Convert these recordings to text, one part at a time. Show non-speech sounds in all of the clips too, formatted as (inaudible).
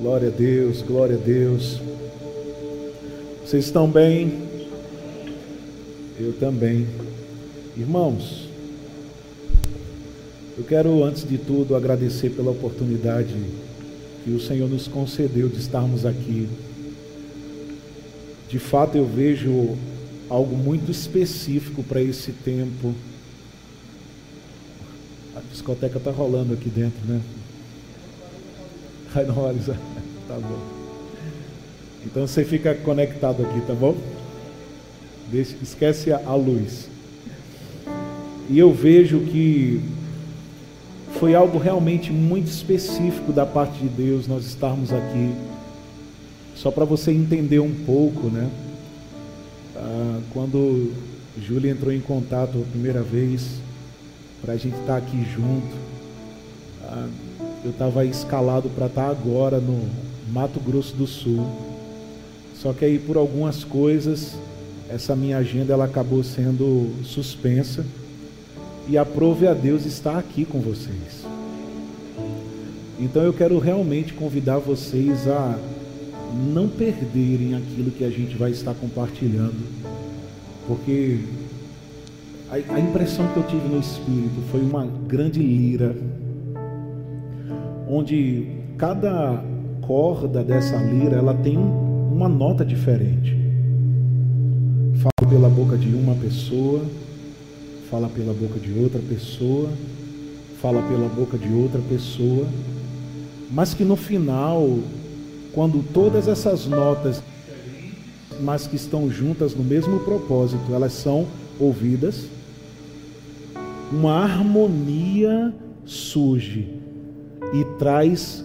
Glória a Deus, glória a Deus. Vocês estão bem? Eu também. Irmãos, eu quero antes de tudo agradecer pela oportunidade que o Senhor nos concedeu de estarmos aqui. De fato, eu vejo algo muito específico para esse tempo. A discoteca está rolando aqui dentro, né? Vai no horizonte. (laughs) Tá bom. Então você fica conectado aqui, tá bom? Esquece a, a luz. E eu vejo que foi algo realmente muito específico da parte de Deus nós estarmos aqui. Só para você entender um pouco, né? Ah, quando Júlia entrou em contato a primeira vez, para a gente estar tá aqui junto, ah, eu estava escalado para estar tá agora no Mato Grosso do Sul. Só que aí por algumas coisas essa minha agenda ela acabou sendo suspensa e aprove a Deus estar aqui com vocês. Então eu quero realmente convidar vocês a não perderem aquilo que a gente vai estar compartilhando, porque a, a impressão que eu tive no espírito foi uma grande lira onde cada corda dessa lira ela tem uma nota diferente. Fala pela boca de uma pessoa, fala pela boca de outra pessoa, fala pela boca de outra pessoa, mas que no final, quando todas essas notas, mas que estão juntas no mesmo propósito, elas são ouvidas, uma harmonia surge e traz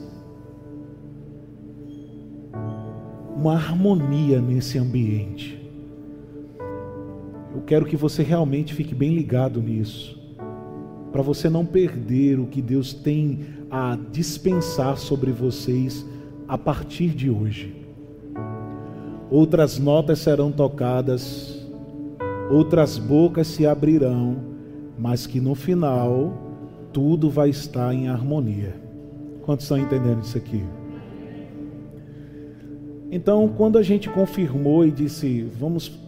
uma harmonia nesse ambiente. Eu quero que você realmente fique bem ligado nisso, para você não perder o que Deus tem a dispensar sobre vocês a partir de hoje. Outras notas serão tocadas, outras bocas se abrirão, mas que no final tudo vai estar em harmonia. Quantos estão entendendo isso aqui? Então, quando a gente confirmou e disse, vamos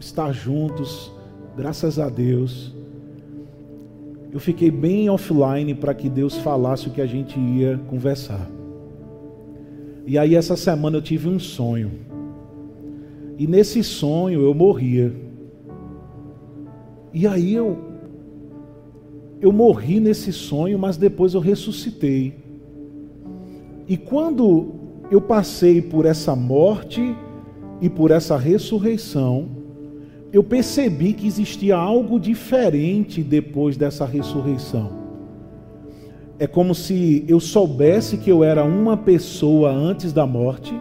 estar juntos, graças a Deus, eu fiquei bem offline para que Deus falasse o que a gente ia conversar. E aí, essa semana eu tive um sonho. E nesse sonho eu morria. E aí eu eu morri nesse sonho, mas depois eu ressuscitei. E quando eu passei por essa morte e por essa ressurreição, eu percebi que existia algo diferente depois dessa ressurreição. É como se eu soubesse que eu era uma pessoa antes da morte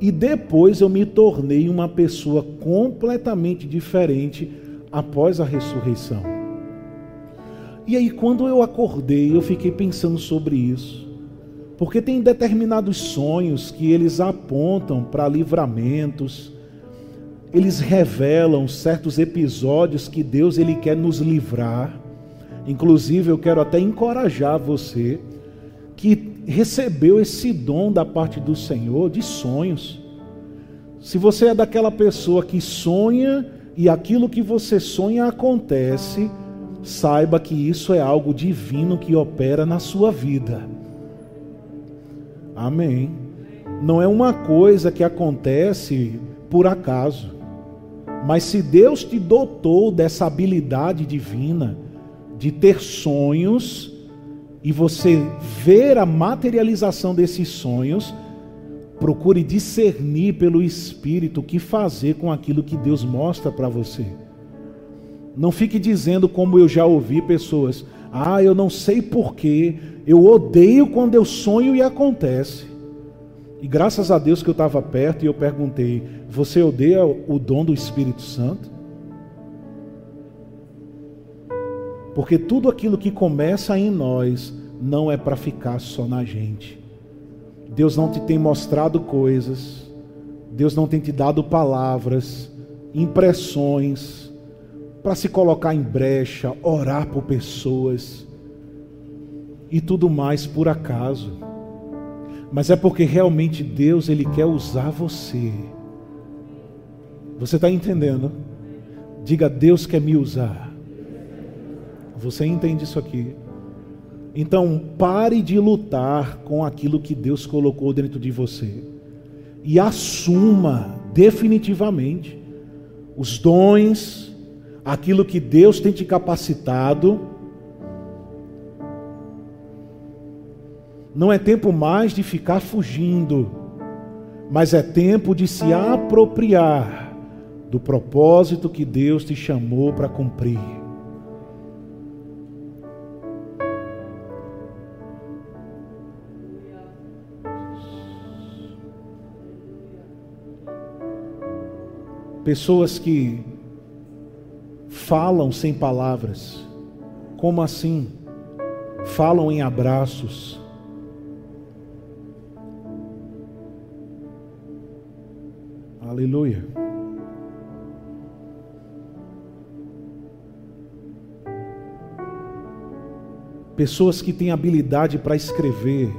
e depois eu me tornei uma pessoa completamente diferente após a ressurreição. E aí, quando eu acordei, eu fiquei pensando sobre isso. Porque tem determinados sonhos que eles apontam para livramentos, eles revelam certos episódios que Deus ele quer nos livrar. Inclusive, eu quero até encorajar você que recebeu esse dom da parte do Senhor de sonhos. Se você é daquela pessoa que sonha e aquilo que você sonha acontece, saiba que isso é algo divino que opera na sua vida. Amém. Não é uma coisa que acontece por acaso. Mas se Deus te dotou dessa habilidade divina de ter sonhos e você ver a materialização desses sonhos, procure discernir pelo Espírito o que fazer com aquilo que Deus mostra para você. Não fique dizendo como eu já ouvi pessoas: "Ah, eu não sei porquê, eu odeio quando eu sonho e acontece. E graças a Deus que eu estava perto e eu perguntei: Você odeia o dom do Espírito Santo? Porque tudo aquilo que começa em nós não é para ficar só na gente. Deus não te tem mostrado coisas, Deus não tem te dado palavras, impressões, para se colocar em brecha, orar por pessoas e tudo mais por acaso. mas é porque realmente Deus ele quer usar você. Você está entendendo? Diga, Deus quer me usar. Você entende isso aqui? Então, pare de lutar com aquilo que Deus colocou dentro de você e assuma definitivamente os dons, aquilo que Deus tem te capacitado. Não é tempo mais de ficar fugindo, mas é tempo de se apropriar do propósito que Deus te chamou para cumprir. Pessoas que falam sem palavras. Como assim? Falam em abraços. Aleluia. Pessoas que têm habilidade para escrever.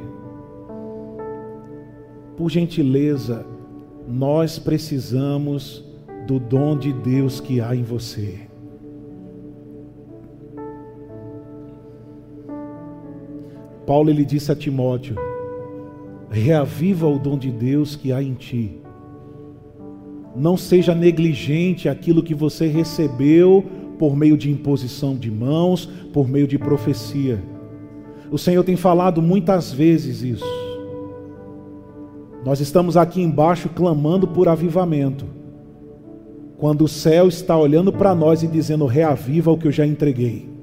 Por gentileza, nós precisamos do dom de Deus que há em você. Paulo ele disse a Timóteo: reaviva o dom de Deus que há em ti. Não seja negligente aquilo que você recebeu por meio de imposição de mãos, por meio de profecia. O Senhor tem falado muitas vezes isso. Nós estamos aqui embaixo clamando por avivamento quando o céu está olhando para nós e dizendo: reaviva o que eu já entreguei.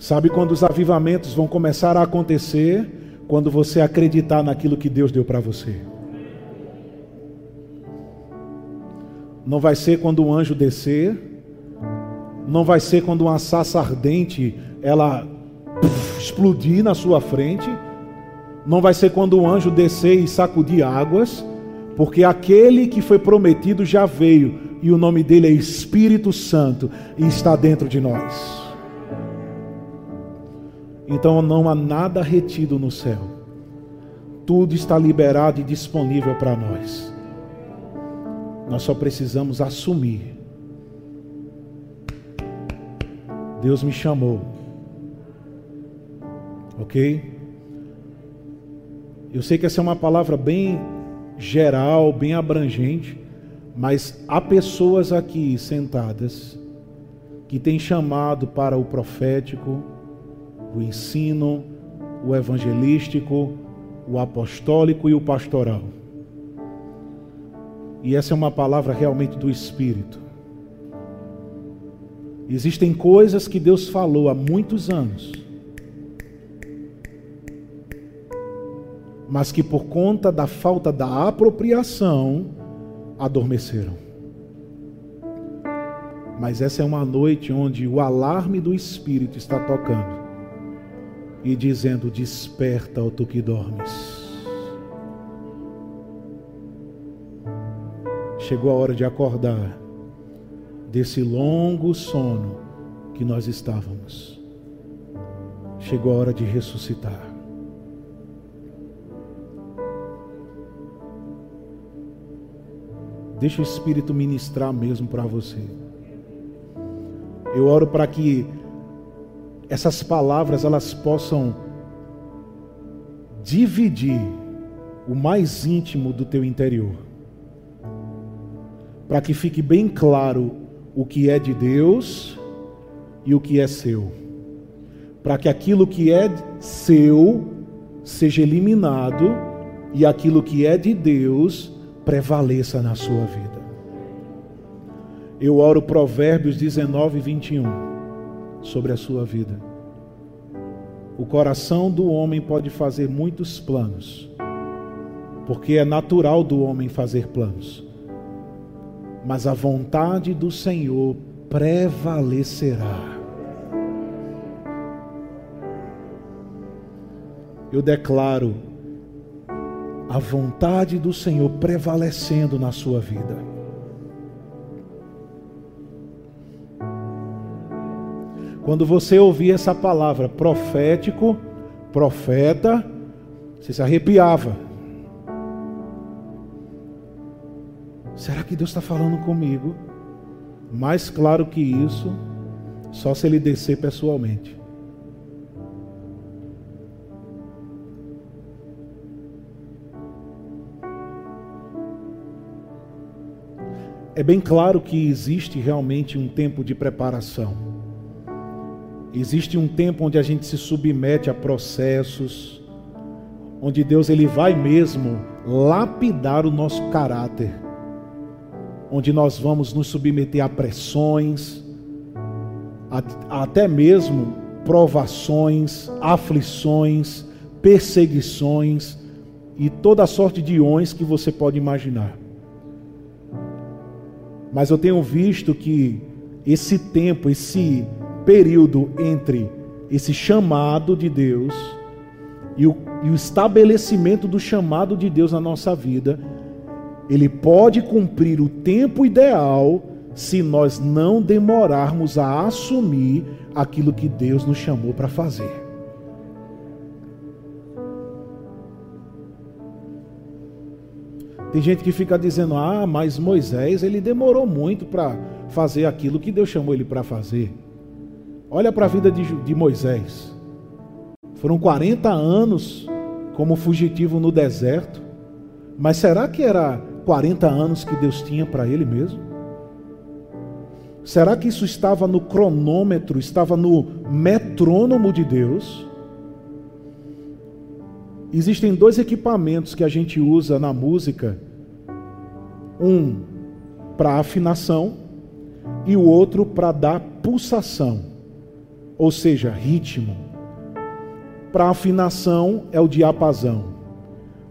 Sabe quando os avivamentos vão começar a acontecer? Quando você acreditar naquilo que Deus deu para você. Não vai ser quando um anjo descer, não vai ser quando uma sassa ardente ela explodir na sua frente não vai ser quando o anjo descer e sacudir águas, porque aquele que foi prometido já veio, e o nome dele é Espírito Santo, e está dentro de nós. Então não há nada retido no céu, tudo está liberado e disponível para nós. Nós só precisamos assumir. Deus me chamou, ok? Eu sei que essa é uma palavra bem geral, bem abrangente, mas há pessoas aqui sentadas que têm chamado para o profético, o ensino, o evangelístico, o apostólico e o pastoral. E essa é uma palavra realmente do Espírito. Existem coisas que Deus falou há muitos anos mas que por conta da falta da apropriação adormeceram. Mas essa é uma noite onde o alarme do Espírito está tocando e dizendo: Desperta, ó tu que dormes. Chegou a hora de acordar desse longo sono que nós estávamos. Chegou a hora de ressuscitar. Deixa o Espírito ministrar mesmo para você. Eu oro para que essas palavras elas possam dividir o mais íntimo do teu interior. Para que fique bem claro o que é de Deus e o que é seu. Para que aquilo que é seu seja eliminado e aquilo que é de Deus prevaleça na sua vida. Eu oro Provérbios 19, 21 sobre a sua vida. O coração do homem pode fazer muitos planos, porque é natural do homem fazer planos, mas a vontade do Senhor prevalecerá. Eu declaro a vontade do Senhor prevalecendo na sua vida. Quando você ouvia essa palavra profético, profeta, você se arrepiava. Será que Deus está falando comigo? Mais claro que isso, só se ele descer pessoalmente. É bem claro que existe realmente um tempo de preparação. Existe um tempo onde a gente se submete a processos, onde Deus ele vai mesmo lapidar o nosso caráter, onde nós vamos nos submeter a pressões, a, até mesmo provações, aflições, perseguições e toda sorte de ons que você pode imaginar. Mas eu tenho visto que esse tempo, esse período entre esse chamado de Deus e o, e o estabelecimento do chamado de Deus na nossa vida, ele pode cumprir o tempo ideal se nós não demorarmos a assumir aquilo que Deus nos chamou para fazer. Tem gente que fica dizendo: "Ah, mas Moisés, ele demorou muito para fazer aquilo que Deus chamou ele para fazer". Olha para a vida de, de Moisés. Foram 40 anos como fugitivo no deserto. Mas será que era 40 anos que Deus tinha para ele mesmo? Será que isso estava no cronômetro, estava no metrônomo de Deus? Existem dois equipamentos que a gente usa na música: um para afinação e o outro para dar pulsação, ou seja, ritmo. Para afinação é o diapasão,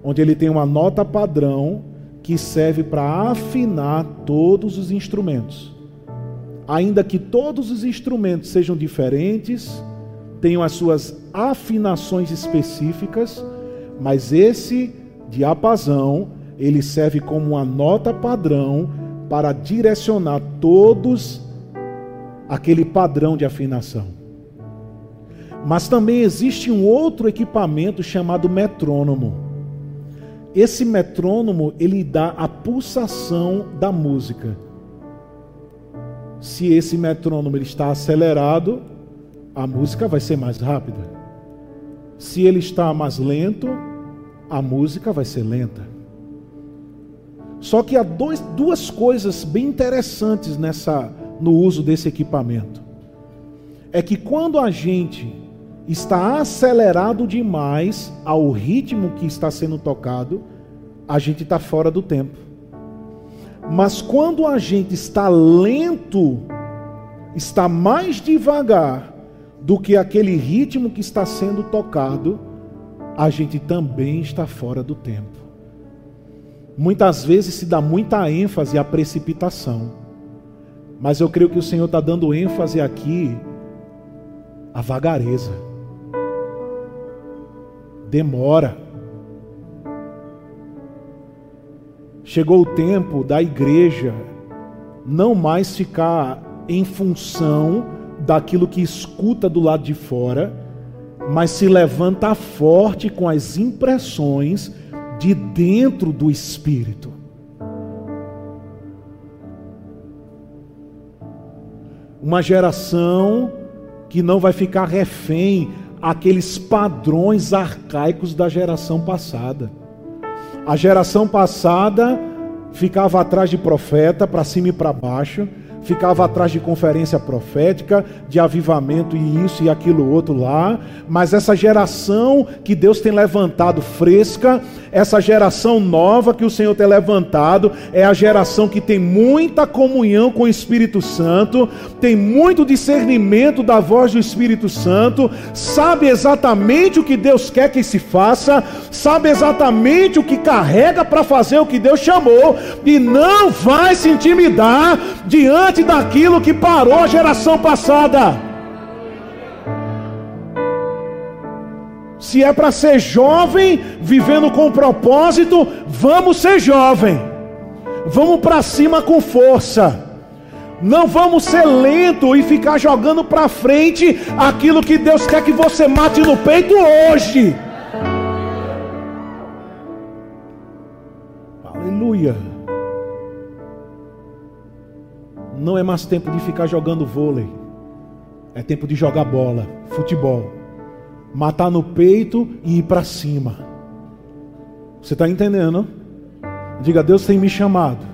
onde ele tem uma nota padrão que serve para afinar todos os instrumentos. Ainda que todos os instrumentos sejam diferentes, tenham as suas afinações específicas, mas esse diapasão, ele serve como uma nota padrão para direcionar todos aquele padrão de afinação. Mas também existe um outro equipamento chamado metrônomo. Esse metrônomo, ele dá a pulsação da música. Se esse metrônomo ele está acelerado, a música vai ser mais rápida. Se ele está mais lento, a música vai ser lenta. Só que há dois, duas coisas bem interessantes nessa no uso desse equipamento. É que quando a gente está acelerado demais ao ritmo que está sendo tocado, a gente está fora do tempo. Mas quando a gente está lento, está mais devagar do que aquele ritmo que está sendo tocado, a gente também está fora do tempo. Muitas vezes se dá muita ênfase à precipitação, mas eu creio que o Senhor está dando ênfase aqui à vagareza. Demora. Chegou o tempo da igreja não mais ficar em função daquilo que escuta do lado de fora mas se levanta forte com as impressões de dentro do espírito. Uma geração que não vai ficar refém àqueles padrões arcaicos da geração passada. A geração passada ficava atrás de profeta, para cima e para baixo, ficava atrás de conferência profética, de avivamento e isso e aquilo outro lá, mas essa geração que Deus tem levantado fresca, essa geração nova que o Senhor tem levantado, é a geração que tem muita comunhão com o Espírito Santo, tem muito discernimento da voz do Espírito Santo, sabe exatamente o que Deus quer que se faça, sabe exatamente o que carrega para fazer o que Deus chamou e não vai se intimidar diante diante daquilo que parou a geração passada. Se é para ser jovem, vivendo com propósito, vamos ser jovem. Vamos para cima com força. Não vamos ser lento e ficar jogando para frente aquilo que Deus quer que você mate no peito hoje. Aleluia. Não é mais tempo de ficar jogando vôlei. É tempo de jogar bola, futebol. Matar no peito e ir para cima. Você está entendendo? Diga, Deus tem me chamado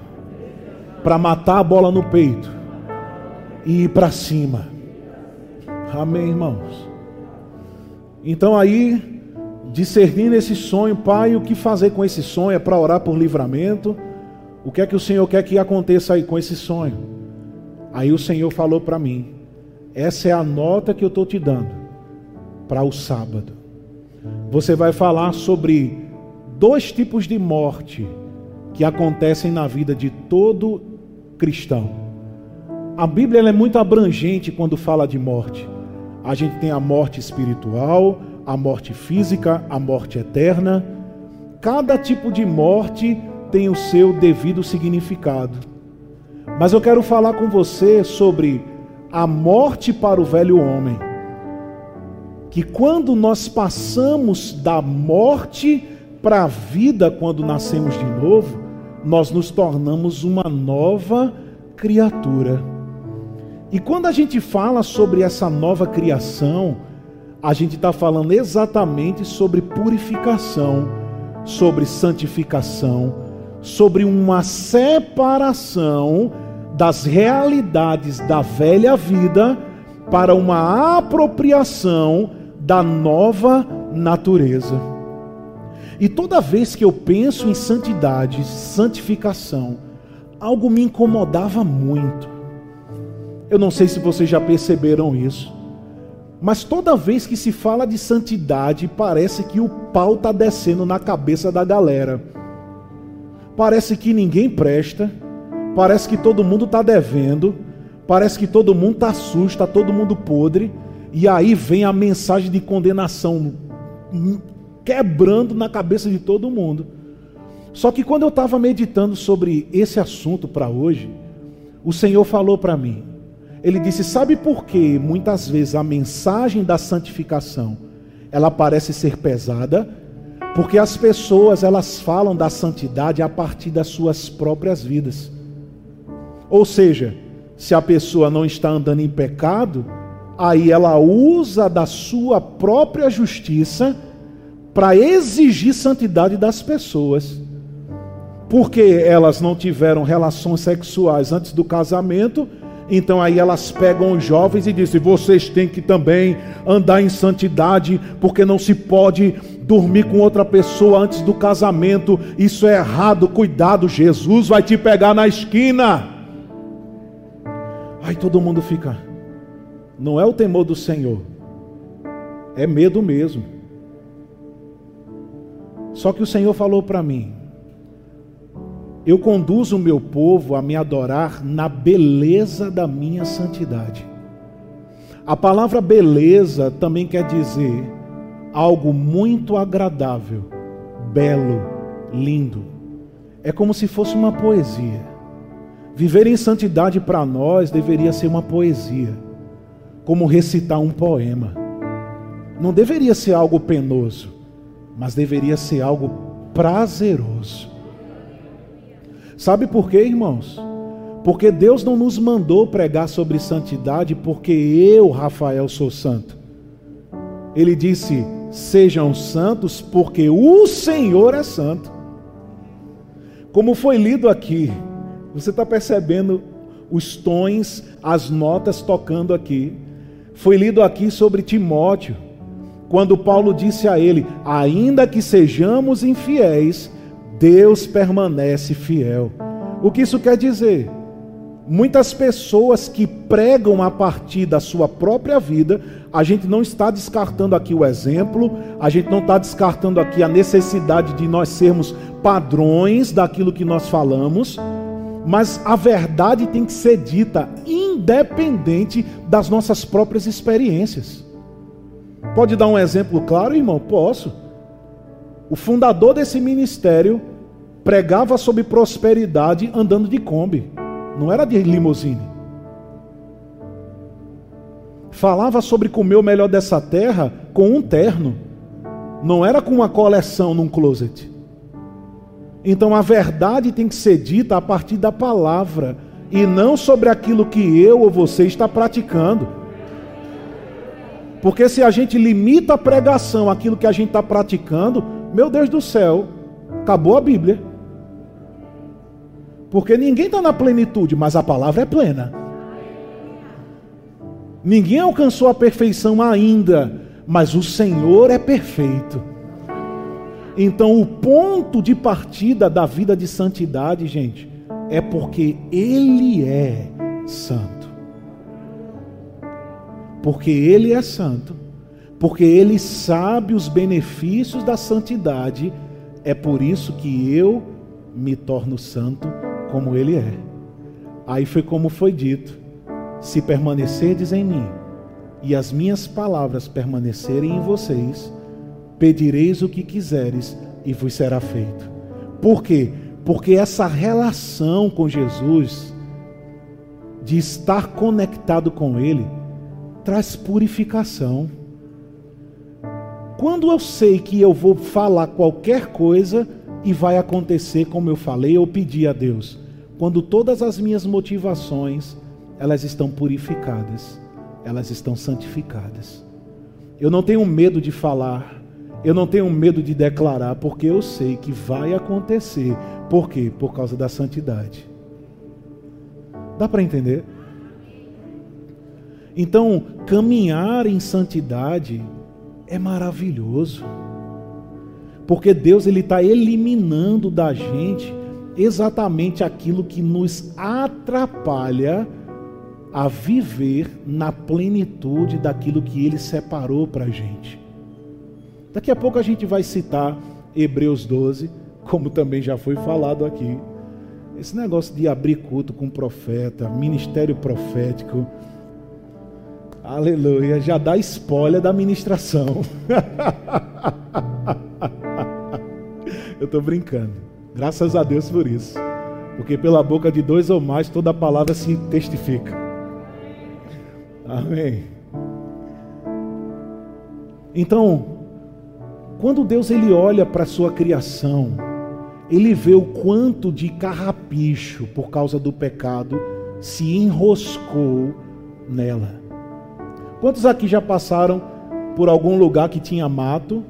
para matar a bola no peito e ir para cima. Amém, irmãos. Então aí, discernindo esse sonho, Pai, o que fazer com esse sonho? É para orar por livramento? O que é que o Senhor quer que aconteça aí com esse sonho? Aí o Senhor falou para mim: essa é a nota que eu estou te dando para o sábado. Você vai falar sobre dois tipos de morte que acontecem na vida de todo cristão. A Bíblia é muito abrangente quando fala de morte. A gente tem a morte espiritual, a morte física, a morte eterna. Cada tipo de morte tem o seu devido significado. Mas eu quero falar com você sobre a morte para o velho homem. Que quando nós passamos da morte para a vida, quando nascemos de novo, nós nos tornamos uma nova criatura. E quando a gente fala sobre essa nova criação, a gente está falando exatamente sobre purificação, sobre santificação, sobre uma separação das realidades da velha vida para uma apropriação da nova natureza. E toda vez que eu penso em santidade, santificação, algo me incomodava muito. Eu não sei se vocês já perceberam isso, mas toda vez que se fala de santidade, parece que o pau está descendo na cabeça da galera. Parece que ninguém presta, parece que todo mundo está devendo, parece que todo mundo está sujo, está todo mundo podre, e aí vem a mensagem de condenação quebrando na cabeça de todo mundo. Só que quando eu estava meditando sobre esse assunto para hoje, o Senhor falou para mim. Ele disse: "Sabe por que muitas vezes a mensagem da santificação ela parece ser pesada? Porque as pessoas elas falam da santidade a partir das suas próprias vidas. Ou seja, se a pessoa não está andando em pecado, aí ela usa da sua própria justiça para exigir santidade das pessoas. Porque elas não tiveram relações sexuais antes do casamento, então aí elas pegam os jovens e dizem: vocês têm que também andar em santidade, porque não se pode dormir com outra pessoa antes do casamento. Isso é errado. Cuidado, Jesus vai te pegar na esquina. Aí todo mundo fica. Não é o temor do Senhor, é medo mesmo. Só que o Senhor falou para mim: Eu conduzo o meu povo a me adorar na beleza da minha santidade. A palavra beleza também quer dizer algo muito agradável, belo, lindo. É como se fosse uma poesia. Viver em santidade para nós deveria ser uma poesia, como recitar um poema. Não deveria ser algo penoso mas deveria ser algo prazeroso. Sabe por quê, irmãos? Porque Deus não nos mandou pregar sobre santidade porque eu, Rafael, sou santo. Ele disse: sejam santos porque o Senhor é santo. Como foi lido aqui, você está percebendo os tons, as notas tocando aqui. Foi lido aqui sobre Timóteo quando Paulo disse a ele: Ainda que sejamos infiéis, Deus permanece fiel. O que isso quer dizer? Muitas pessoas que pregam a partir da sua própria vida, a gente não está descartando aqui o exemplo, a gente não está descartando aqui a necessidade de nós sermos padrões daquilo que nós falamos, mas a verdade tem que ser dita independente das nossas próprias experiências. Pode dar um exemplo claro, irmão? Posso. O fundador desse ministério pregava sobre prosperidade andando de Kombi, não era de limusine. falava sobre comer o melhor dessa terra com um terno, não era com uma coleção num closet. Então a verdade tem que ser dita a partir da palavra e não sobre aquilo que eu ou você está praticando. Porque se a gente limita a pregação àquilo que a gente está praticando, meu Deus do céu, acabou a Bíblia. Porque ninguém está na plenitude, mas a palavra é plena. Ninguém alcançou a perfeição ainda, mas o Senhor é perfeito. Então, o ponto de partida da vida de santidade, gente, é porque Ele é santo. Porque Ele é santo, porque Ele sabe os benefícios da santidade, é por isso que eu me torno santo como Ele é. Aí foi como foi dito: se permanecerdes em mim e as minhas palavras permanecerem em vocês, pedireis o que quiseres e vos será feito. Por quê? Porque essa relação com Jesus, de estar conectado com Ele, traz purificação. Quando eu sei que eu vou falar qualquer coisa e vai acontecer como eu falei ou pedi a Deus, quando todas as minhas motivações elas estão purificadas, elas estão santificadas. Eu não tenho medo de falar, eu não tenho medo de declarar, porque eu sei que vai acontecer. Por quê? Por causa da santidade. Dá para entender? Então, caminhar em santidade é maravilhoso. Porque Deus ele está eliminando da gente exatamente aquilo que nos atrapalha a viver na plenitude daquilo que Ele separou para a gente. Daqui a pouco a gente vai citar Hebreus 12, como também já foi falado aqui. Esse negócio de abrir culto com profeta, ministério profético. Aleluia, já dá spoiler da ministração. (laughs) Eu estou brincando. Graças a Deus por isso. Porque pela boca de dois ou mais toda palavra se testifica. Amém. Então, quando Deus ele olha para a sua criação, ele vê o quanto de carrapicho por causa do pecado se enroscou nela. Quantos aqui já passaram por algum lugar que tinha mato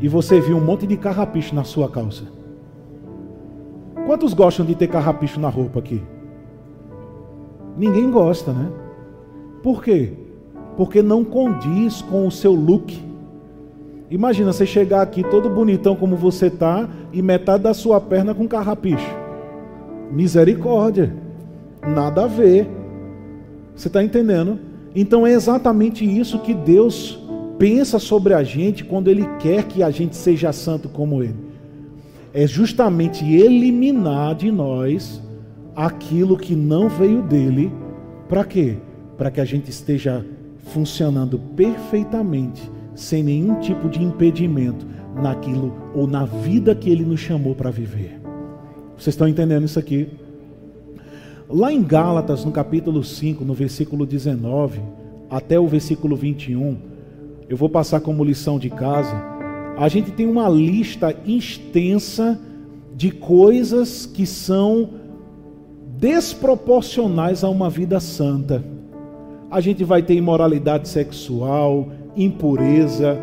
e você viu um monte de carrapicho na sua calça? Quantos gostam de ter carrapicho na roupa aqui? Ninguém gosta, né? Por quê? Porque não condiz com o seu look. Imagina você chegar aqui todo bonitão como você tá e metade da sua perna com carrapicho. Misericórdia. Nada a ver. Você está entendendo? Então é exatamente isso que Deus pensa sobre a gente quando Ele quer que a gente seja santo como Ele. É justamente eliminar de nós aquilo que não veio dele. Para quê? Para que a gente esteja funcionando perfeitamente sem nenhum tipo de impedimento naquilo ou na vida que ele nos chamou para viver. Vocês estão entendendo isso aqui? Lá em Gálatas, no capítulo 5, no versículo 19 até o versículo 21, eu vou passar como lição de casa. A gente tem uma lista extensa de coisas que são desproporcionais a uma vida santa. A gente vai ter imoralidade sexual, impureza,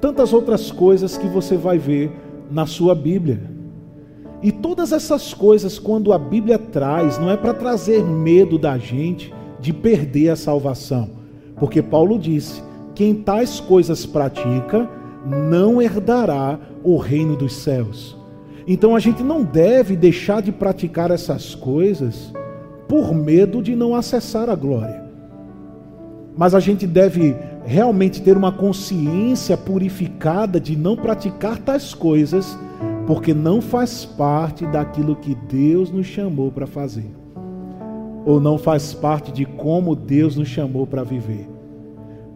tantas outras coisas que você vai ver na sua Bíblia. E todas essas coisas, quando a Bíblia traz, não é para trazer medo da gente de perder a salvação, porque Paulo disse: quem tais coisas pratica, não herdará o reino dos céus. Então a gente não deve deixar de praticar essas coisas por medo de não acessar a glória. Mas a gente deve realmente ter uma consciência purificada de não praticar tais coisas, porque não faz parte daquilo que Deus nos chamou para fazer, ou não faz parte de como Deus nos chamou para viver.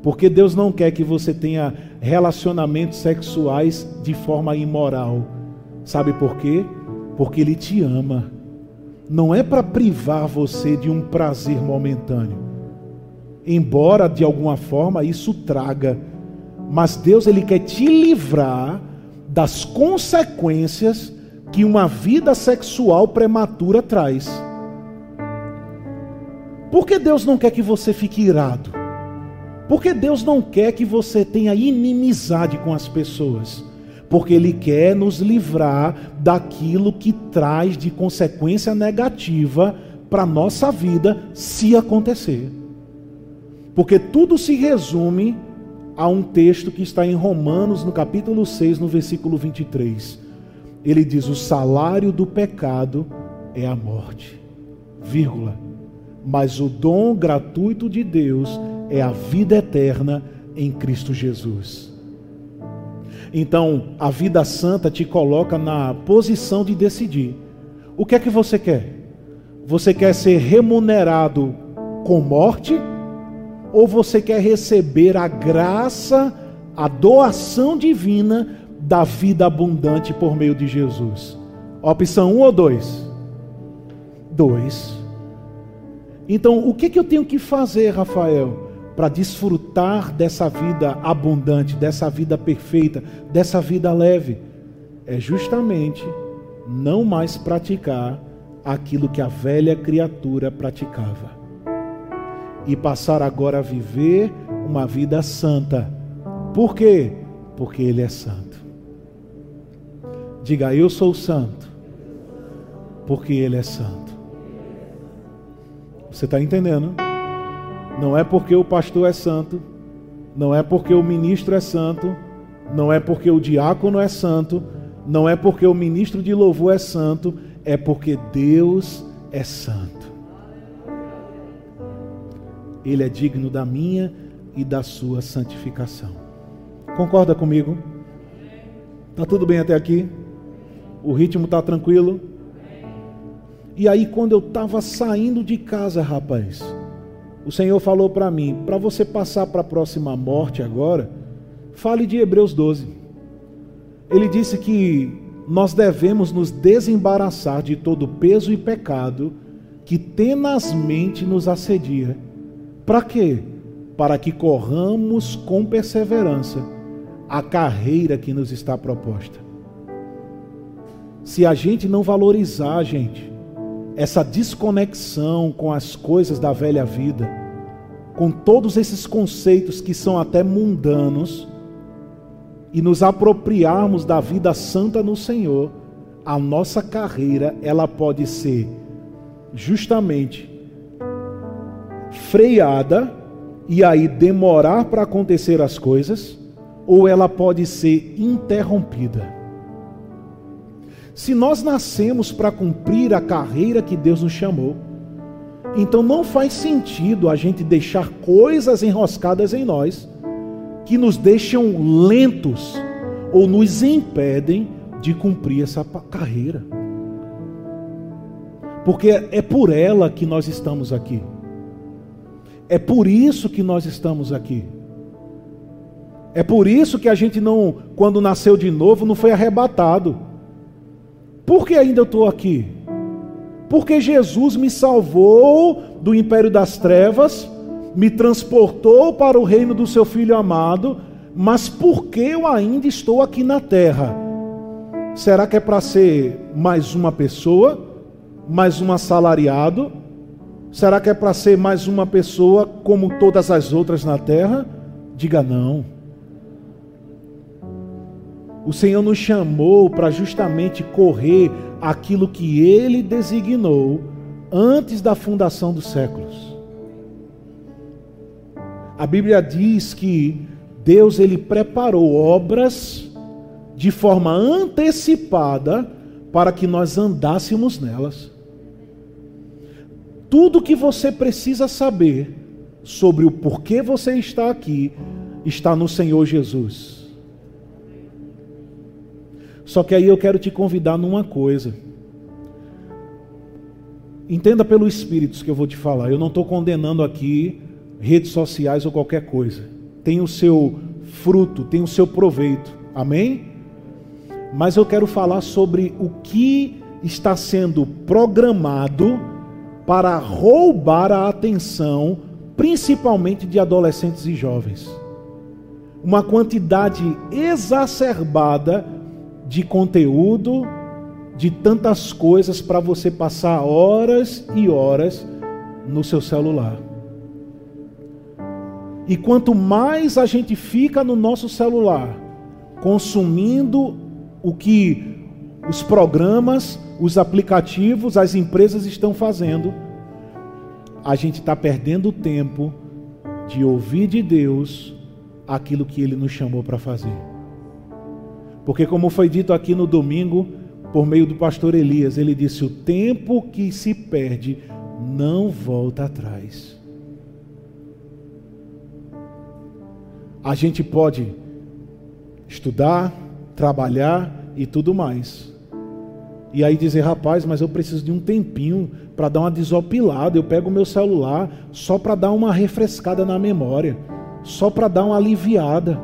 Porque Deus não quer que você tenha relacionamentos sexuais de forma imoral. Sabe por quê? Porque Ele te ama. Não é para privar você de um prazer momentâneo embora de alguma forma isso traga. Mas Deus ele quer te livrar das consequências que uma vida sexual prematura traz. Por que Deus não quer que você fique irado? Porque Deus não quer que você tenha inimizade com as pessoas. Porque Ele quer nos livrar daquilo que traz de consequência negativa para a nossa vida, se acontecer. Porque tudo se resume a um texto que está em Romanos, no capítulo 6, no versículo 23. Ele diz: O salário do pecado é a morte, vírgula. Mas o dom gratuito de Deus é a vida eterna em Cristo Jesus. Então, a vida santa te coloca na posição de decidir. O que é que você quer? Você quer ser remunerado com morte? Ou você quer receber a graça, a doação divina da vida abundante por meio de Jesus? Opção 1 um ou 2? 2. Então, o que, que eu tenho que fazer, Rafael? para desfrutar dessa vida abundante, dessa vida perfeita, dessa vida leve, é justamente não mais praticar aquilo que a velha criatura praticava e passar agora a viver uma vida santa. Por quê? Porque Ele é santo. Diga, eu sou santo, porque Ele é santo. Você está entendendo? Não é porque o pastor é santo, não é porque o ministro é santo, não é porque o diácono é santo, não é porque o ministro de louvor é santo, é porque Deus é santo. Ele é digno da minha e da sua santificação. Concorda comigo? Tá tudo bem até aqui? O ritmo tá tranquilo? E aí quando eu estava saindo de casa, rapaz, o Senhor falou para mim: para você passar para a próxima morte agora, fale de Hebreus 12. Ele disse que nós devemos nos desembaraçar de todo peso e pecado que tenazmente nos assedia. Para quê? Para que corramos com perseverança a carreira que nos está proposta. Se a gente não valorizar, gente, essa desconexão com as coisas da velha vida, com todos esses conceitos que são até mundanos, e nos apropriarmos da vida santa no Senhor, a nossa carreira ela pode ser justamente freada e aí demorar para acontecer as coisas, ou ela pode ser interrompida. Se nós nascemos para cumprir a carreira que Deus nos chamou, então não faz sentido a gente deixar coisas enroscadas em nós que nos deixam lentos ou nos impedem de cumprir essa carreira. Porque é por ela que nós estamos aqui. É por isso que nós estamos aqui. É por isso que a gente não, quando nasceu de novo, não foi arrebatado. Por que ainda eu estou aqui? Porque Jesus me salvou do império das trevas, me transportou para o reino do seu filho amado, mas por que eu ainda estou aqui na terra? Será que é para ser mais uma pessoa, mais um assalariado? Será que é para ser mais uma pessoa como todas as outras na terra? Diga não. O Senhor nos chamou para justamente correr aquilo que Ele designou antes da fundação dos séculos. A Bíblia diz que Deus ele preparou obras de forma antecipada para que nós andássemos nelas. Tudo que você precisa saber sobre o porquê você está aqui está no Senhor Jesus. Só que aí eu quero te convidar numa coisa. Entenda pelo Espírito que eu vou te falar. Eu não estou condenando aqui redes sociais ou qualquer coisa. Tem o seu fruto, tem o seu proveito. Amém? Mas eu quero falar sobre o que está sendo programado para roubar a atenção principalmente de adolescentes e jovens. Uma quantidade exacerbada de conteúdo, de tantas coisas para você passar horas e horas no seu celular. E quanto mais a gente fica no nosso celular, consumindo o que os programas, os aplicativos, as empresas estão fazendo, a gente está perdendo tempo de ouvir de Deus aquilo que Ele nos chamou para fazer. Porque, como foi dito aqui no domingo, por meio do pastor Elias, ele disse: O tempo que se perde não volta atrás. A gente pode estudar, trabalhar e tudo mais. E aí dizer, rapaz, mas eu preciso de um tempinho para dar uma desopilada. Eu pego o meu celular só para dar uma refrescada na memória, só para dar uma aliviada.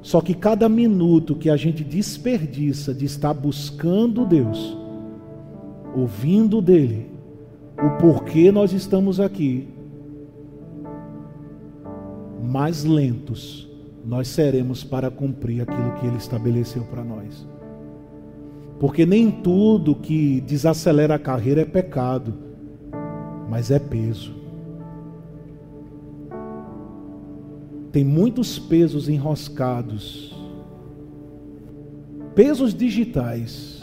Só que cada minuto que a gente desperdiça de estar buscando Deus, ouvindo dele, o porquê nós estamos aqui, mais lentos nós seremos para cumprir aquilo que Ele estabeleceu para nós. Porque nem tudo que desacelera a carreira é pecado, mas é peso. Tem muitos pesos enroscados, pesos digitais,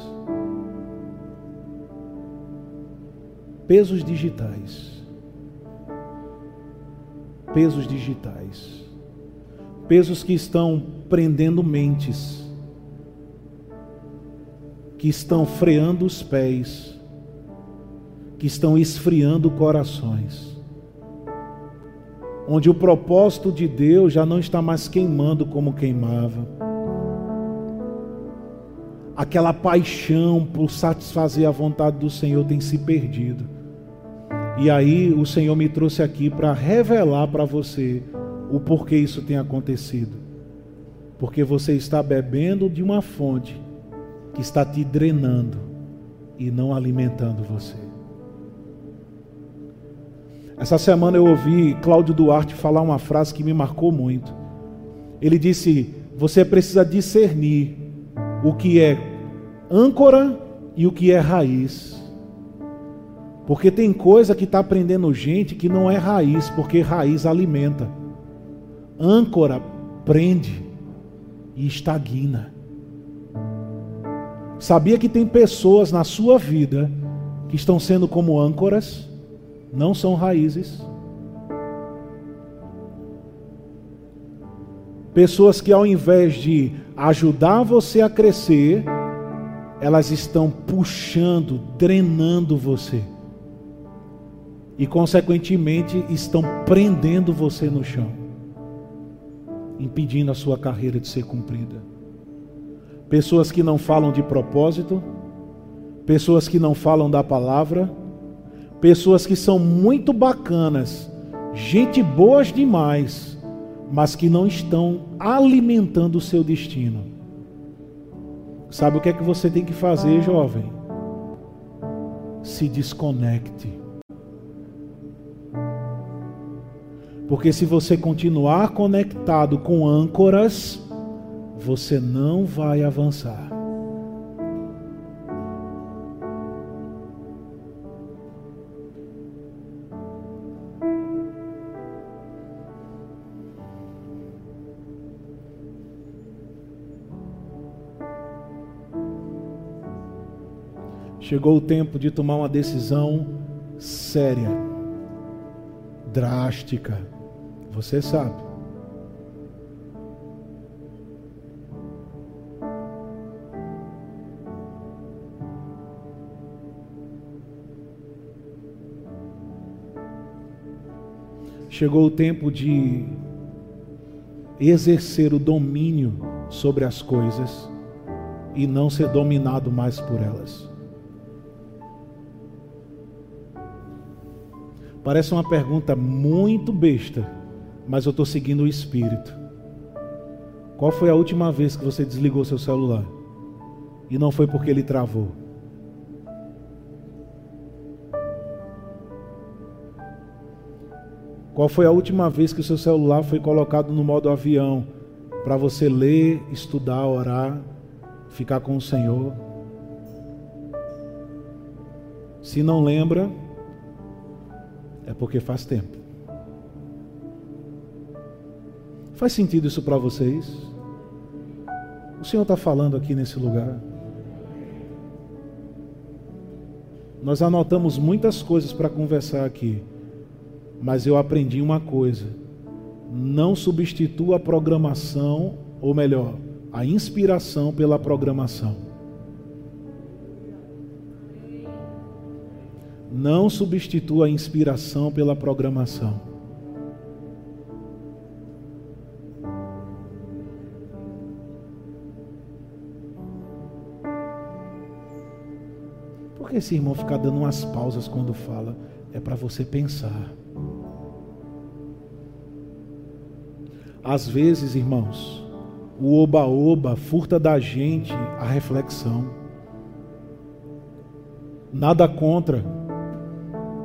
pesos digitais. Pesos digitais, pesos que estão prendendo mentes, que estão freando os pés, que estão esfriando corações, onde o propósito de Deus já não está mais queimando como queimava. Aquela paixão por satisfazer a vontade do Senhor tem se perdido. E aí o Senhor me trouxe aqui para revelar para você o porquê isso tem acontecido. Porque você está bebendo de uma fonte que está te drenando e não alimentando você. Essa semana eu ouvi Cláudio Duarte falar uma frase que me marcou muito. Ele disse: Você precisa discernir o que é âncora e o que é raiz. Porque tem coisa que está aprendendo gente que não é raiz, porque raiz alimenta. Âncora prende e estagna. Sabia que tem pessoas na sua vida que estão sendo como âncoras, não são raízes. Pessoas que ao invés de ajudar você a crescer, elas estão puxando, drenando você e, consequentemente, estão prendendo você no chão, impedindo a sua carreira de ser cumprida. Pessoas que não falam de propósito, pessoas que não falam da palavra, pessoas que são muito bacanas, gente boas demais, mas que não estão alimentando o seu destino. Sabe o que é que você tem que fazer, jovem? Se desconecte. Porque se você continuar conectado com âncoras, você não vai avançar. Chegou o tempo de tomar uma decisão séria, drástica você sabe. Chegou o tempo de exercer o domínio sobre as coisas e não ser dominado mais por elas. Parece uma pergunta muito besta mas eu estou seguindo o Espírito. Qual foi a última vez que você desligou seu celular? E não foi porque ele travou. Qual foi a última vez que o seu celular foi colocado no modo avião para você ler, estudar, orar, ficar com o Senhor? Se não lembra, é porque faz tempo. Faz sentido isso para vocês? O Senhor está falando aqui nesse lugar. Nós anotamos muitas coisas para conversar aqui, mas eu aprendi uma coisa: não substitua a programação, ou melhor, a inspiração pela programação. Não substitua a inspiração pela programação. Por que esse irmão ficar dando umas pausas quando fala? É para você pensar. Às vezes, irmãos, o oba-oba furta da gente a reflexão. Nada contra.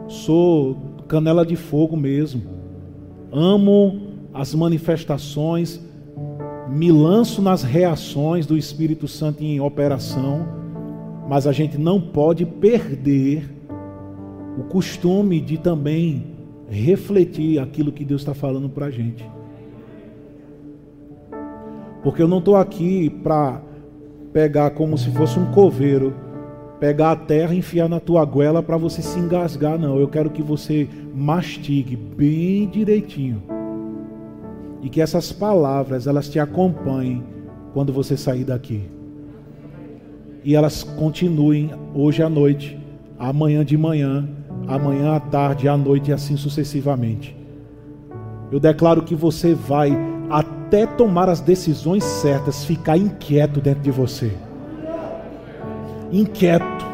Sou canela de fogo mesmo. Amo as manifestações, me lanço nas reações do Espírito Santo em operação mas a gente não pode perder o costume de também refletir aquilo que Deus está falando para a gente. Porque eu não estou aqui para pegar como se fosse um coveiro, pegar a terra e enfiar na tua goela para você se engasgar, não. Eu quero que você mastigue bem direitinho. E que essas palavras elas te acompanhem quando você sair daqui e elas continuem hoje à noite, amanhã de manhã, amanhã à tarde, à noite e assim sucessivamente. Eu declaro que você vai, até tomar as decisões certas, ficar inquieto dentro de você. Inquieto.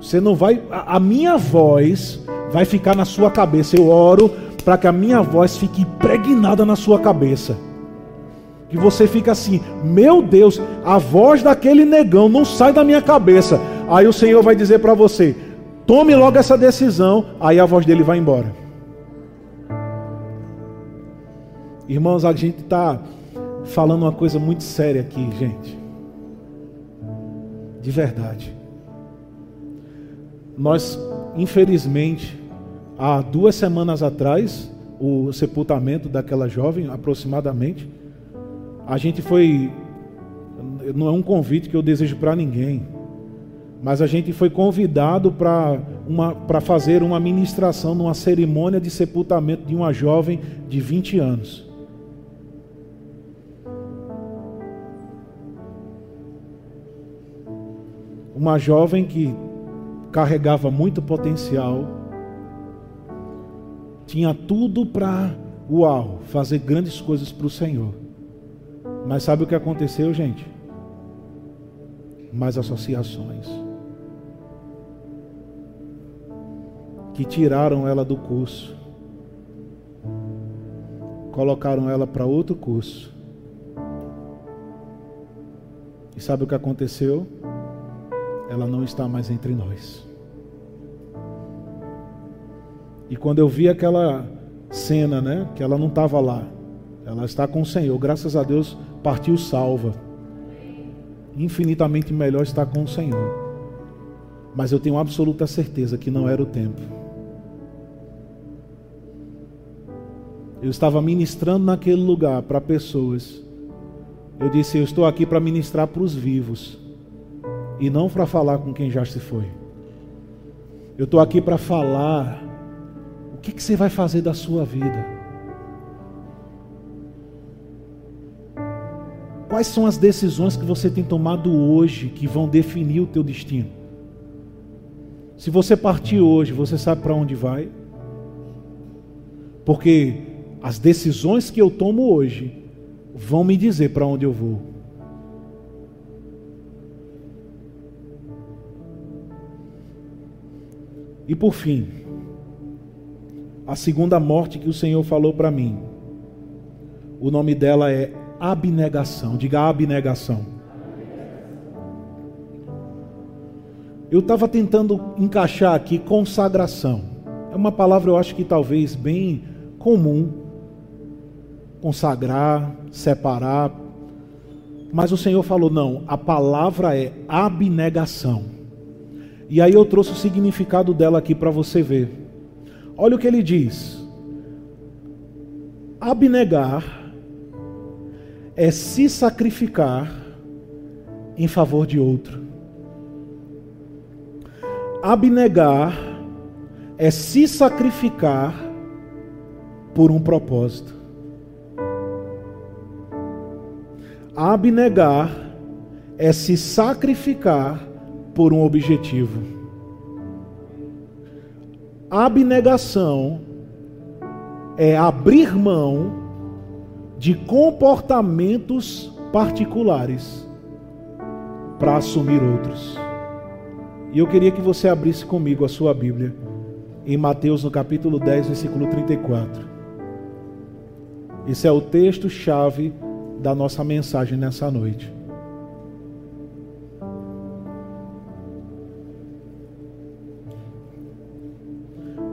Você não vai. A, a minha voz vai ficar na sua cabeça. Eu oro para que a minha voz fique impregnada na sua cabeça que você fica assim: meu Deus, a voz daquele negão não sai da minha cabeça. Aí o Senhor vai dizer para você: tome logo essa decisão. Aí a voz dele vai embora. Irmãos, a gente está falando uma coisa muito séria aqui, gente. De verdade. Nós, infelizmente, há duas semanas atrás, o sepultamento daquela jovem, aproximadamente, a gente foi. Não é um convite que eu desejo para ninguém, mas a gente foi convidado para fazer uma ministração numa cerimônia de sepultamento de uma jovem de 20 anos. Uma jovem que carregava muito potencial, tinha tudo para, uau, fazer grandes coisas para o Senhor. Mas sabe o que aconteceu, gente? Mais associações que tiraram ela do curso, colocaram ela para outro curso. E sabe o que aconteceu? Ela não está mais entre nós. E quando eu vi aquela cena, né, que ela não estava lá, ela está com o Senhor, graças a Deus, partiu salva. Infinitamente melhor estar com o Senhor. Mas eu tenho absoluta certeza que não era o tempo. Eu estava ministrando naquele lugar para pessoas. Eu disse: Eu estou aqui para ministrar para os vivos e não para falar com quem já se foi. Eu estou aqui para falar o que, que você vai fazer da sua vida. Quais são as decisões que você tem tomado hoje que vão definir o teu destino? Se você partir hoje, você sabe para onde vai? Porque as decisões que eu tomo hoje vão me dizer para onde eu vou. E por fim, a segunda morte que o Senhor falou para mim, o nome dela é abnegação. Diga abnegação. Eu estava tentando encaixar aqui consagração. É uma palavra, eu acho que talvez bem comum consagrar, separar. Mas o Senhor falou: não, a palavra é abnegação. E aí eu trouxe o significado dela aqui para você ver. Olha o que ele diz: abnegar é se sacrificar em favor de outro. Abnegar é se sacrificar por um propósito. Abnegar é se sacrificar por um objetivo. Abnegação é abrir mão de comportamentos particulares para assumir outros. E eu queria que você abrisse comigo a sua Bíblia em Mateus no capítulo 10, versículo 34. Esse é o texto chave da nossa mensagem nessa noite.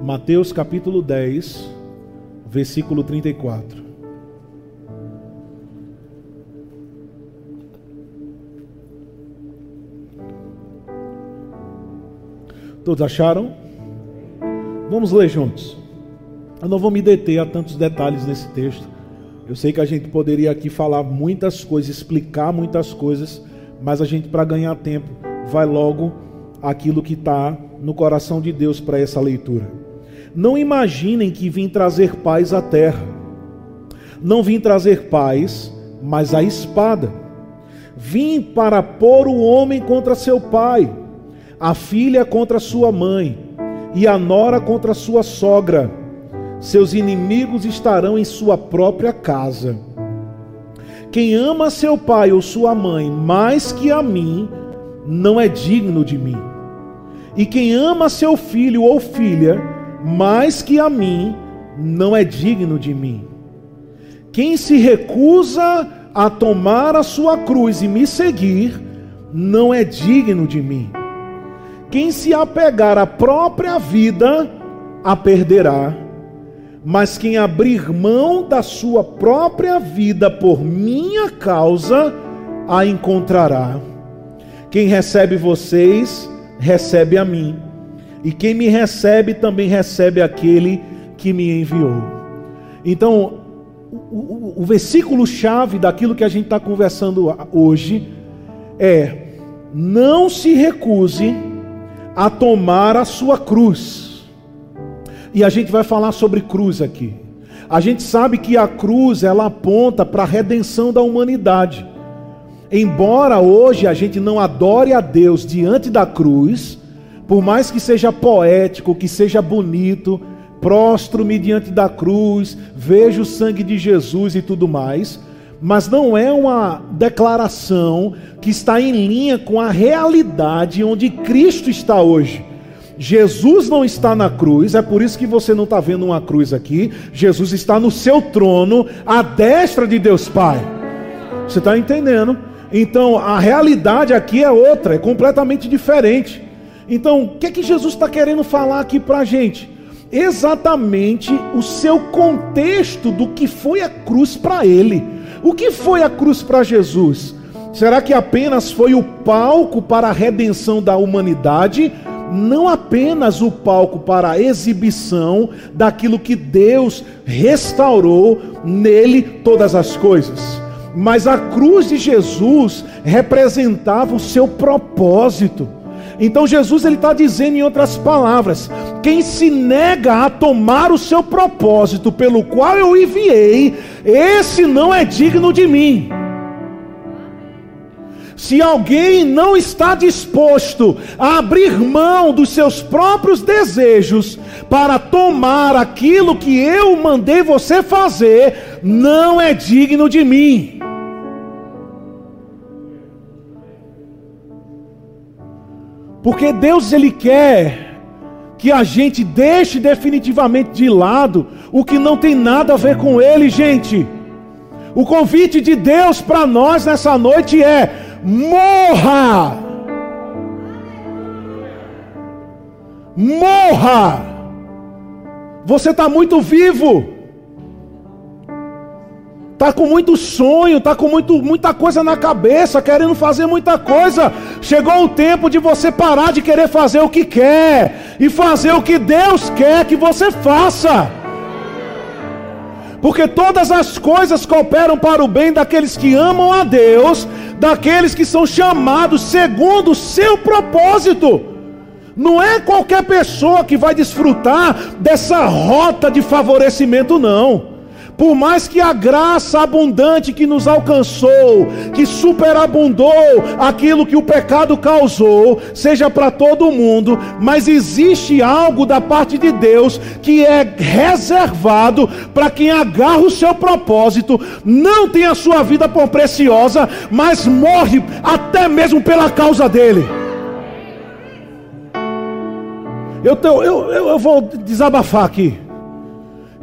Mateus capítulo 10, versículo 34. Todos acharam? Vamos ler juntos. Eu não vou me deter a tantos detalhes nesse texto. Eu sei que a gente poderia aqui falar muitas coisas, explicar muitas coisas, mas a gente, para ganhar tempo, vai logo aquilo que está no coração de Deus para essa leitura. Não imaginem que vim trazer paz à terra. Não vim trazer paz, mas a espada. Vim para pôr o homem contra seu pai, a filha contra sua mãe, e a nora contra sua sogra seus inimigos estarão em sua própria casa. Quem ama seu pai ou sua mãe mais que a mim, não é digno de mim. E quem ama seu filho ou filha mais que a mim, não é digno de mim. Quem se recusa a tomar a sua cruz e me seguir, não é digno de mim. Quem se apegar à própria vida, a perderá mas quem abrir mão da sua própria vida por minha causa, a encontrará. Quem recebe vocês, recebe a mim. E quem me recebe, também recebe aquele que me enviou. Então, o, o, o versículo-chave daquilo que a gente está conversando hoje é: não se recuse a tomar a sua cruz. E a gente vai falar sobre cruz aqui. A gente sabe que a cruz ela aponta para a redenção da humanidade. Embora hoje a gente não adore a Deus diante da cruz, por mais que seja poético, que seja bonito, prostro-me diante da cruz, vejo o sangue de Jesus e tudo mais, mas não é uma declaração que está em linha com a realidade onde Cristo está hoje. Jesus não está na cruz, é por isso que você não está vendo uma cruz aqui. Jesus está no seu trono, à destra de Deus Pai. Você está entendendo? Então a realidade aqui é outra, é completamente diferente. Então, o que é que Jesus está querendo falar aqui para a gente? Exatamente o seu contexto do que foi a cruz para ele. O que foi a cruz para Jesus? Será que apenas foi o palco para a redenção da humanidade? não apenas o palco para a exibição daquilo que Deus restaurou nele todas as coisas, mas a cruz de Jesus representava o seu propósito. Então Jesus ele está dizendo em outras palavras: quem se nega a tomar o seu propósito pelo qual eu enviei, esse não é digno de mim. Se alguém não está disposto a abrir mão dos seus próprios desejos para tomar aquilo que eu mandei você fazer, não é digno de mim. Porque Deus ele quer que a gente deixe definitivamente de lado o que não tem nada a ver com ele, gente. O convite de Deus para nós nessa noite é: morra. Morra. Você está muito vivo. Está com muito sonho, está com muito, muita coisa na cabeça, querendo fazer muita coisa. Chegou o tempo de você parar de querer fazer o que quer e fazer o que Deus quer que você faça. Porque todas as coisas cooperam para o bem daqueles que amam a Deus, daqueles que são chamados segundo o seu propósito. Não é qualquer pessoa que vai desfrutar dessa rota de favorecimento, não. Por mais que a graça abundante que nos alcançou, que superabundou aquilo que o pecado causou, seja para todo mundo, mas existe algo da parte de Deus que é reservado para quem agarra o seu propósito, não tem a sua vida por preciosa, mas morre até mesmo pela causa dele. Eu, eu, eu, eu vou desabafar aqui.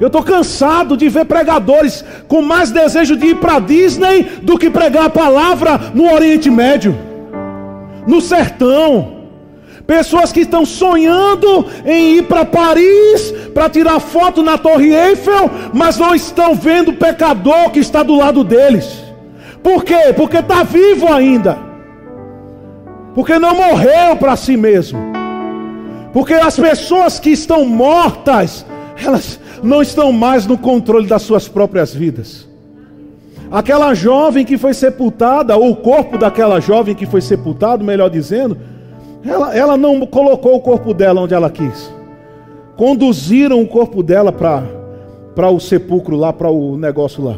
Eu estou cansado de ver pregadores com mais desejo de ir para Disney do que pregar a palavra no Oriente Médio, no sertão. Pessoas que estão sonhando em ir para Paris para tirar foto na Torre Eiffel, mas não estão vendo o pecador que está do lado deles. Por quê? Porque está vivo ainda. Porque não morreu para si mesmo. Porque as pessoas que estão mortas, elas não estão mais no controle das suas próprias vidas. Aquela jovem que foi sepultada, ou o corpo daquela jovem que foi sepultado, melhor dizendo, ela, ela não colocou o corpo dela onde ela quis. Conduziram o corpo dela para o sepulcro lá, para o negócio lá.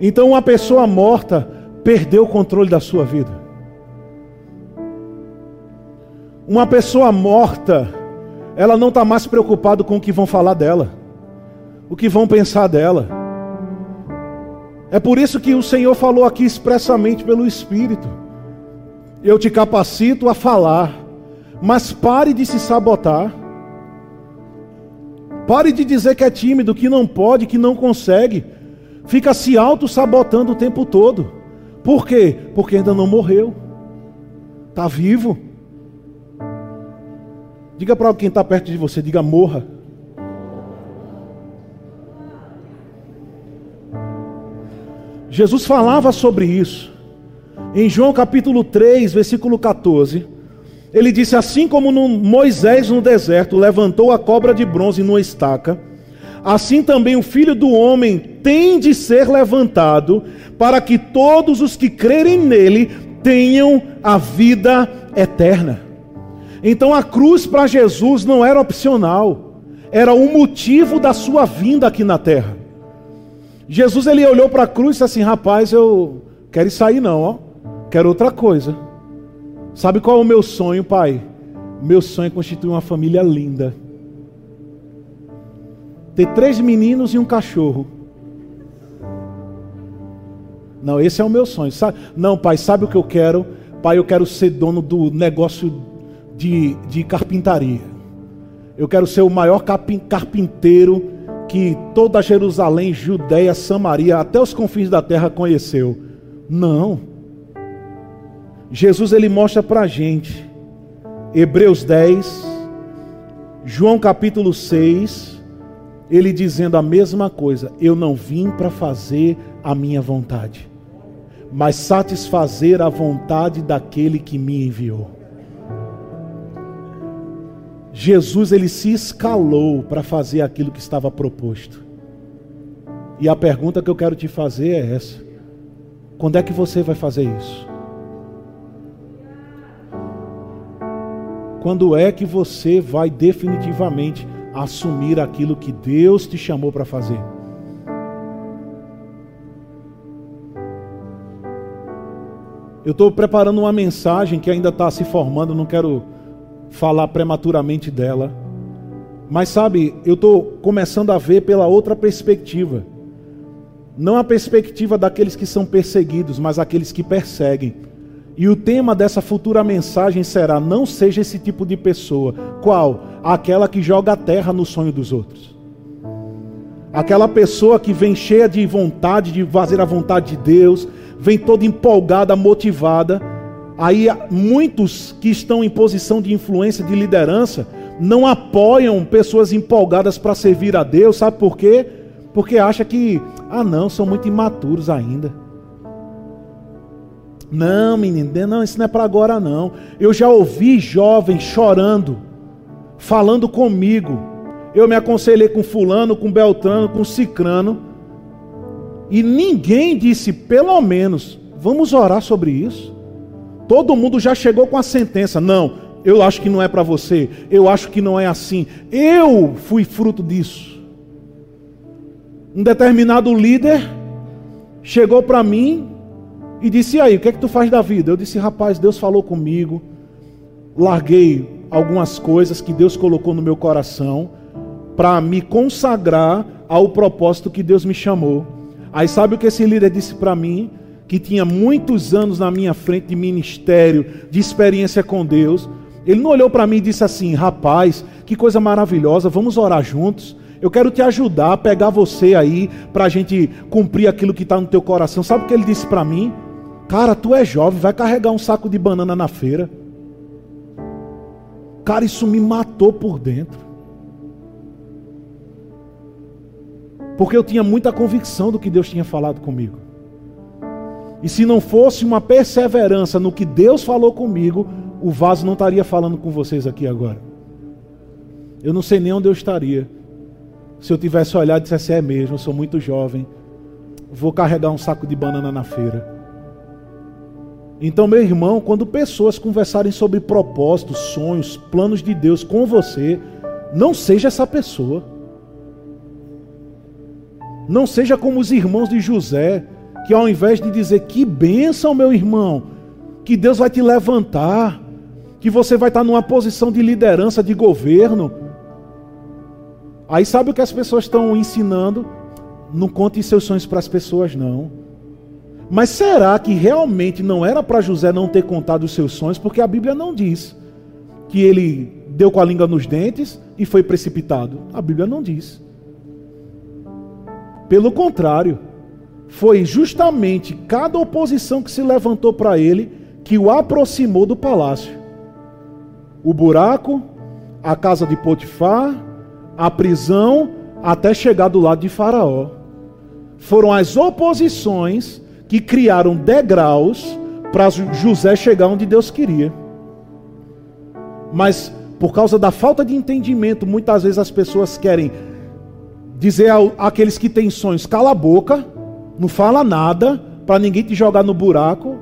Então uma pessoa morta perdeu o controle da sua vida. Uma pessoa morta ela não está mais preocupada com o que vão falar dela, o que vão pensar dela. É por isso que o Senhor falou aqui expressamente pelo Espírito: Eu te capacito a falar, mas pare de se sabotar. Pare de dizer que é tímido, que não pode, que não consegue. Fica se auto-sabotando o tempo todo. Por quê? Porque ainda não morreu. Está vivo. Diga para quem está perto de você, diga morra. Jesus falava sobre isso. Em João capítulo 3, versículo 14, ele disse: Assim como no Moisés no deserto levantou a cobra de bronze numa estaca, assim também o filho do homem tem de ser levantado, para que todos os que crerem nele tenham a vida eterna. Então a cruz para Jesus não era opcional, era o motivo da sua vinda aqui na terra. Jesus ele olhou para a cruz e disse assim: Rapaz, eu quero sair não, ó. quero outra coisa. Sabe qual é o meu sonho, pai? Meu sonho é constituir uma família linda. Ter três meninos e um cachorro. Não, esse é o meu sonho. Não, pai, sabe o que eu quero? Pai, eu quero ser dono do negócio de, de carpintaria. Eu quero ser o maior carpinteiro que toda Jerusalém, Judéia, Samaria, até os confins da terra conheceu. Não. Jesus ele mostra para a gente, Hebreus 10, João capítulo 6, ele dizendo a mesma coisa: Eu não vim para fazer a minha vontade, mas satisfazer a vontade daquele que me enviou. Jesus ele se escalou para fazer aquilo que estava proposto. E a pergunta que eu quero te fazer é essa: quando é que você vai fazer isso? Quando é que você vai definitivamente assumir aquilo que Deus te chamou para fazer? Eu estou preparando uma mensagem que ainda está se formando, não quero falar prematuramente dela. Mas sabe, eu estou começando a ver pela outra perspectiva. Não a perspectiva daqueles que são perseguidos, mas aqueles que perseguem. E o tema dessa futura mensagem será: não seja esse tipo de pessoa. Qual? Aquela que joga a terra no sonho dos outros. Aquela pessoa que vem cheia de vontade de fazer a vontade de Deus, vem toda empolgada, motivada Aí muitos que estão em posição de influência, de liderança, não apoiam pessoas empolgadas para servir a Deus, sabe por quê? Porque acha que Ah, não, são muito imaturos ainda. Não, menino, não, isso não é para agora não. Eu já ouvi jovens chorando, falando comigo. Eu me aconselhei com fulano, com Beltrano, com Cicrano. E ninguém disse, pelo menos, vamos orar sobre isso. Todo mundo já chegou com a sentença. Não, eu acho que não é para você. Eu acho que não é assim. Eu fui fruto disso. Um determinado líder chegou para mim e disse: e aí, o que é que tu faz da vida? Eu disse: rapaz, Deus falou comigo. Larguei algumas coisas que Deus colocou no meu coração para me consagrar ao propósito que Deus me chamou. Aí sabe o que esse líder disse para mim? Que tinha muitos anos na minha frente de ministério, de experiência com Deus. Ele não olhou para mim e disse assim: rapaz, que coisa maravilhosa, vamos orar juntos. Eu quero te ajudar a pegar você aí para a gente cumprir aquilo que está no teu coração. Sabe o que ele disse para mim? Cara, tu é jovem, vai carregar um saco de banana na feira. Cara, isso me matou por dentro. Porque eu tinha muita convicção do que Deus tinha falado comigo. E se não fosse uma perseverança no que Deus falou comigo, o vaso não estaria falando com vocês aqui agora. Eu não sei nem onde eu estaria. Se eu tivesse olhado e dissesse, é mesmo, eu sou muito jovem, vou carregar um saco de banana na feira. Então, meu irmão, quando pessoas conversarem sobre propósitos, sonhos, planos de Deus com você, não seja essa pessoa. Não seja como os irmãos de José, que ao invés de dizer que bênção, meu irmão, que Deus vai te levantar, que você vai estar numa posição de liderança, de governo. Aí sabe o que as pessoas estão ensinando? Não conte seus sonhos para as pessoas, não. Mas será que realmente não era para José não ter contado os seus sonhos? Porque a Bíblia não diz que ele deu com a língua nos dentes e foi precipitado. A Bíblia não diz. Pelo contrário, foi justamente cada oposição que se levantou para ele que o aproximou do palácio o buraco, a casa de Potifar, a prisão, até chegar do lado de Faraó. Foram as oposições que criaram degraus para José chegar onde Deus queria. Mas por causa da falta de entendimento, muitas vezes as pessoas querem dizer àqueles que têm sonhos: cala a boca, não fala nada, para ninguém te jogar no buraco,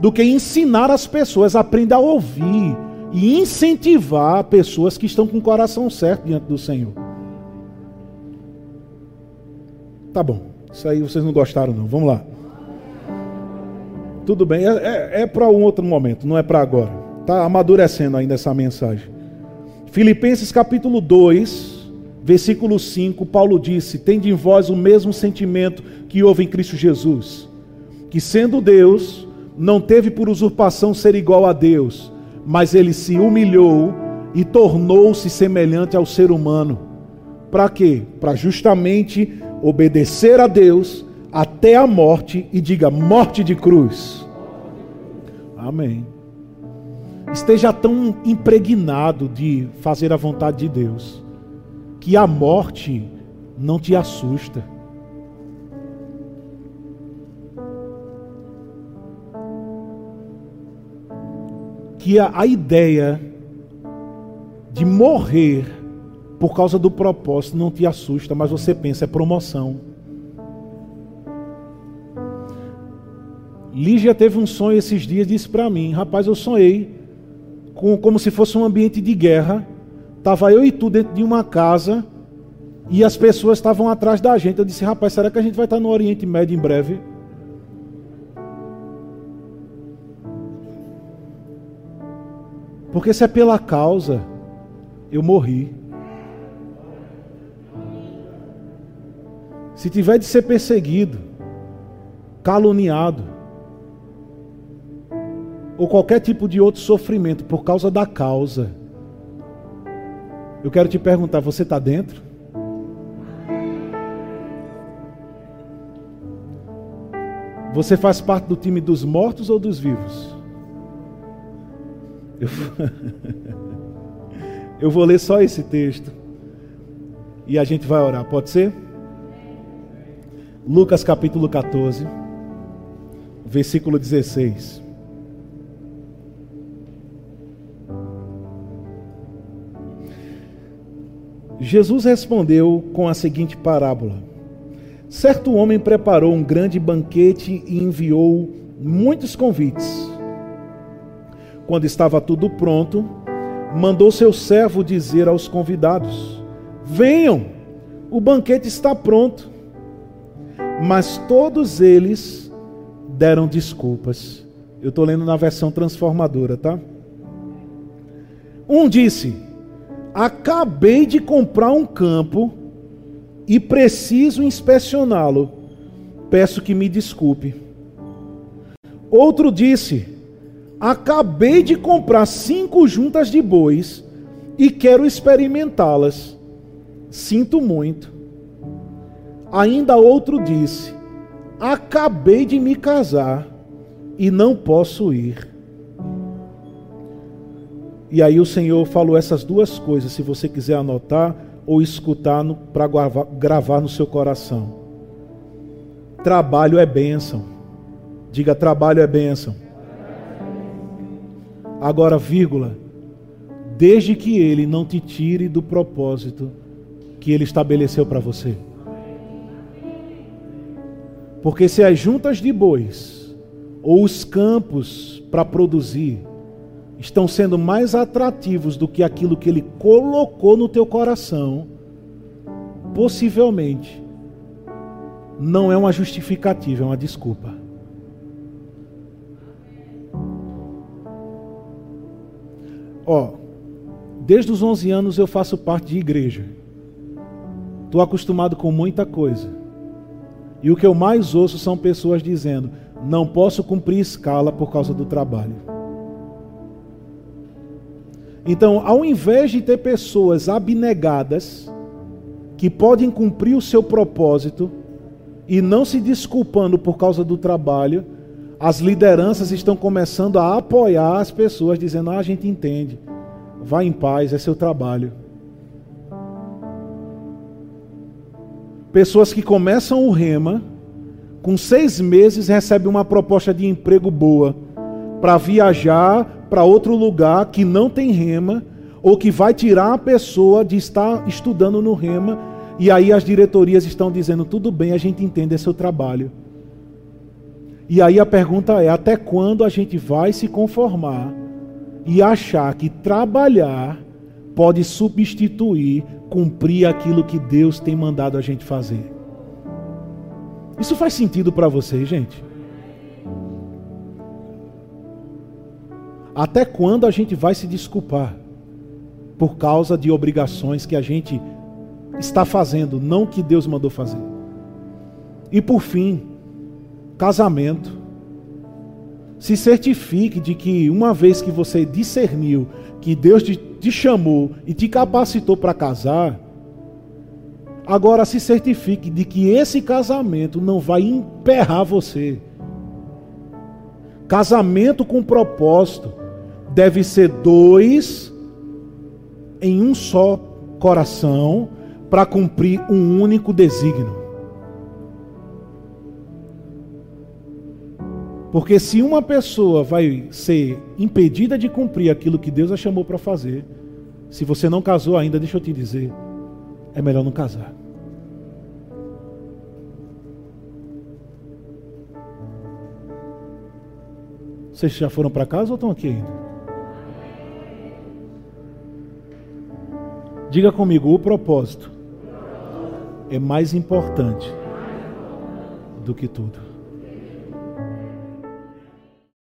do que ensinar as pessoas a aprender a ouvir, e incentivar pessoas que estão com o coração certo diante do Senhor. Tá bom, isso aí vocês não gostaram, não. Vamos lá. Tudo bem, é, é, é para um outro momento, não é para agora. Está amadurecendo ainda essa mensagem. Filipenses capítulo 2, versículo 5, Paulo disse: Tende em vós o mesmo sentimento que houve em Cristo Jesus, que sendo Deus, não teve por usurpação ser igual a Deus mas ele se humilhou e tornou-se semelhante ao ser humano. Para quê? Para justamente obedecer a Deus até a morte e diga morte de cruz. Amém. Esteja tão impregnado de fazer a vontade de Deus que a morte não te assusta. que a, a ideia de morrer por causa do propósito não te assusta, mas você pensa, é promoção. Lígia teve um sonho esses dias, disse para mim, rapaz, eu sonhei com, como se fosse um ambiente de guerra. Tava eu e tu dentro de uma casa e as pessoas estavam atrás da gente. Eu disse, rapaz, será que a gente vai estar no Oriente Médio em breve? Porque se é pela causa, eu morri. Se tiver de ser perseguido, caluniado, ou qualquer tipo de outro sofrimento por causa da causa, eu quero te perguntar: você está dentro? Você faz parte do time dos mortos ou dos vivos? Eu, (laughs) eu vou ler só esse texto. E a gente vai orar, pode ser? Lucas capítulo 14, versículo 16. Jesus respondeu com a seguinte parábola: Certo homem preparou um grande banquete e enviou muitos convites. Quando estava tudo pronto, mandou seu servo dizer aos convidados: Venham, o banquete está pronto. Mas todos eles deram desculpas. Eu estou lendo na versão transformadora, tá? Um disse: Acabei de comprar um campo e preciso inspecioná-lo. Peço que me desculpe. Outro disse: Acabei de comprar cinco juntas de bois e quero experimentá-las. Sinto muito. Ainda outro disse: Acabei de me casar e não posso ir. E aí o Senhor falou essas duas coisas, se você quiser anotar ou escutar para gravar no seu coração. Trabalho é bênção. Diga, trabalho é bênção. Agora, vírgula, desde que ele não te tire do propósito que ele estabeleceu para você. Porque se as juntas de bois ou os campos para produzir estão sendo mais atrativos do que aquilo que ele colocou no teu coração, possivelmente não é uma justificativa, é uma desculpa. Ó, desde os 11 anos eu faço parte de igreja. Estou acostumado com muita coisa. E o que eu mais ouço são pessoas dizendo: não posso cumprir escala por causa do trabalho. Então, ao invés de ter pessoas abnegadas, que podem cumprir o seu propósito e não se desculpando por causa do trabalho, as lideranças estão começando a apoiar as pessoas, dizendo: ah, a gente entende, vá em paz, é seu trabalho. Pessoas que começam o rema, com seis meses recebem uma proposta de emprego boa para viajar para outro lugar que não tem rema, ou que vai tirar a pessoa de estar estudando no rema, e aí as diretorias estão dizendo: tudo bem, a gente entende, é seu trabalho. E aí a pergunta é: até quando a gente vai se conformar e achar que trabalhar pode substituir, cumprir aquilo que Deus tem mandado a gente fazer? Isso faz sentido para vocês, gente? Até quando a gente vai se desculpar por causa de obrigações que a gente está fazendo, não que Deus mandou fazer? E por fim, casamento. Se certifique de que uma vez que você discerniu que Deus te, te chamou e te capacitou para casar, agora se certifique de que esse casamento não vai emperrar você. Casamento com propósito deve ser dois em um só coração para cumprir um único desígnio. Porque se uma pessoa vai ser impedida de cumprir aquilo que Deus a chamou para fazer, se você não casou ainda, deixa eu te dizer, é melhor não casar. Vocês já foram para casa ou estão aqui ainda? Diga comigo, o propósito é mais importante do que tudo.